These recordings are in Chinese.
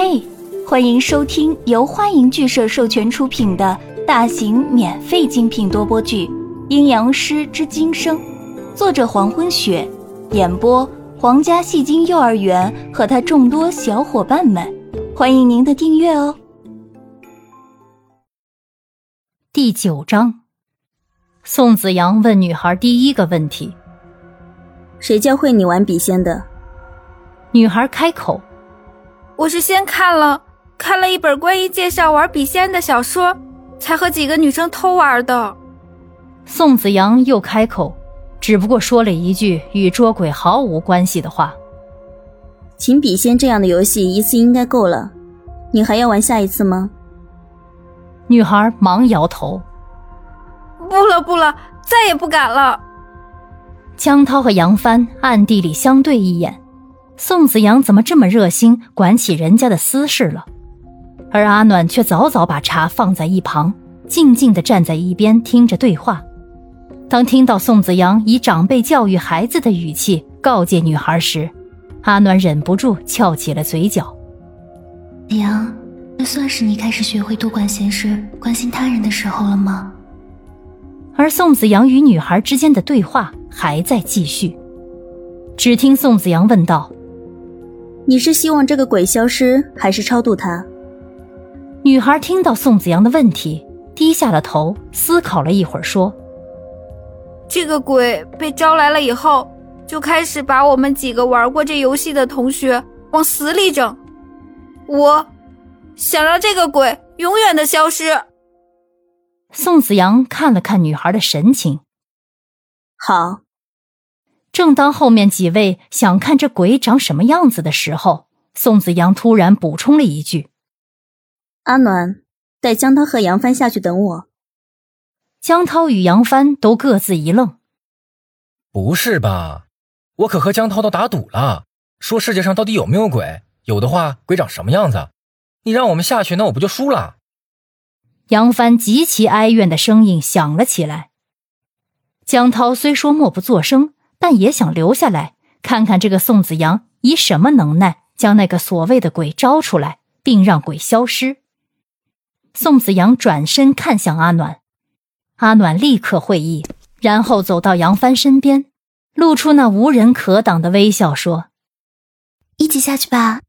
嘿，欢迎收听由欢迎剧社授权出品的大型免费精品多播剧《阴阳师之今生》，作者黄昏雪，演播皇家戏精幼儿园和他众多小伙伴们，欢迎您的订阅哦。第九章，宋子阳问女孩第一个问题：“谁教会你玩笔仙的？”女孩开口。我是先看了看了一本关于介绍玩笔仙的小说，才和几个女生偷玩的。宋子阳又开口，只不过说了一句与捉鬼毫无关系的话：“请笔仙这样的游戏一次应该够了，你还要玩下一次吗？”女孩忙摇头：“不了不了，再也不敢了。”江涛和杨帆暗地里相对一眼。宋子阳怎么这么热心，管起人家的私事了？而阿暖却早早把茶放在一旁，静静地站在一边听着对话。当听到宋子阳以长辈教育孩子的语气告诫女孩时，阿暖忍不住翘起了嘴角。娘，这算是你开始学会多管闲事、关心他人的时候了吗？而宋子阳与女孩之间的对话还在继续。只听宋子阳问道。你是希望这个鬼消失，还是超度他？女孩听到宋子阳的问题，低下了头，思考了一会儿，说：“这个鬼被招来了以后，就开始把我们几个玩过这游戏的同学往死里整。我想让这个鬼永远的消失。”宋子阳看了看女孩的神情，好。正当后面几位想看这鬼长什么样子的时候，宋子阳突然补充了一句：“阿暖，带江涛和杨帆下去等我。”江涛与杨帆都各自一愣：“不是吧？我可和江涛都打赌了，说世界上到底有没有鬼？有的话，鬼长什么样子？你让我们下去，那我不就输了？”杨帆极其哀怨的声音响了起来。江涛虽说默不作声。但也想留下来看看这个宋子阳以什么能耐将那个所谓的鬼招出来，并让鬼消失。宋子阳转身看向阿暖，阿暖立刻会意，然后走到杨帆身边，露出那无人可挡的微笑，说：“一起下去吧。”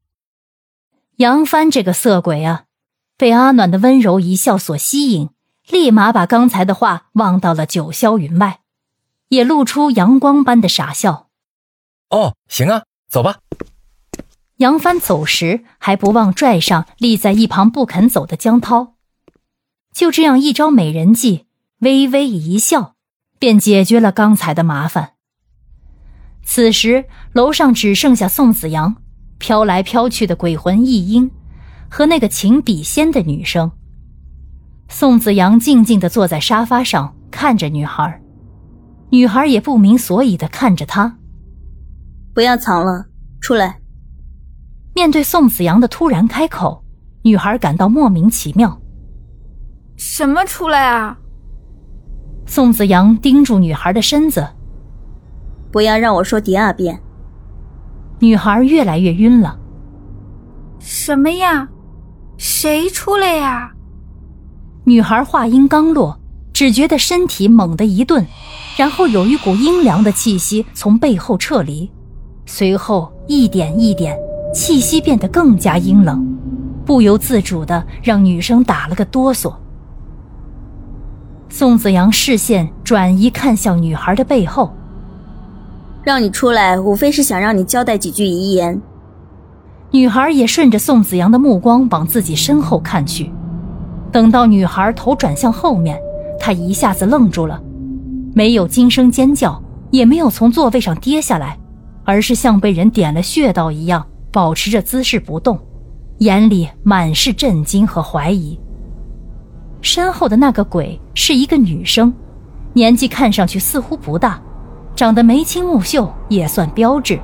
杨帆这个色鬼啊，被阿暖的温柔一笑所吸引，立马把刚才的话忘到了九霄云外。也露出阳光般的傻笑。哦，行啊，走吧。杨帆走时还不忘拽上立在一旁不肯走的江涛。就这样一招美人计，微微一笑，便解决了刚才的麻烦。此时楼上只剩下宋子阳、飘来飘去的鬼魂一英和那个情笔仙的女生。宋子阳静静的坐在沙发上，看着女孩。女孩也不明所以的看着他。不要藏了，出来。面对宋子阳的突然开口，女孩感到莫名其妙。什么出来啊？宋子阳盯住女孩的身子。不要让我说第二遍。女孩越来越晕了。什么呀？谁出来呀？女孩话音刚落。只觉得身体猛地一顿，然后有一股阴凉的气息从背后撤离，随后一点一点，气息变得更加阴冷，不由自主的让女生打了个哆嗦。宋子阳视线转移，看向女孩的背后，让你出来，无非是想让你交代几句遗言。女孩也顺着宋子阳的目光往自己身后看去，等到女孩头转向后面。他一下子愣住了，没有惊声尖叫，也没有从座位上跌下来，而是像被人点了穴道一样，保持着姿势不动，眼里满是震惊和怀疑。身后的那个鬼是一个女生，年纪看上去似乎不大，长得眉清目秀，也算标致。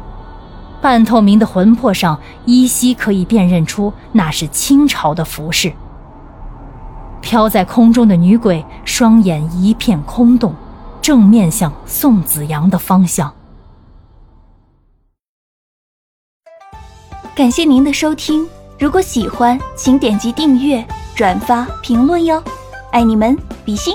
半透明的魂魄上依稀可以辨认出那是清朝的服饰。飘在空中的女鬼双眼一片空洞，正面向宋子阳的方向。感谢您的收听，如果喜欢，请点击订阅、转发、评论哟，爱你们，比心。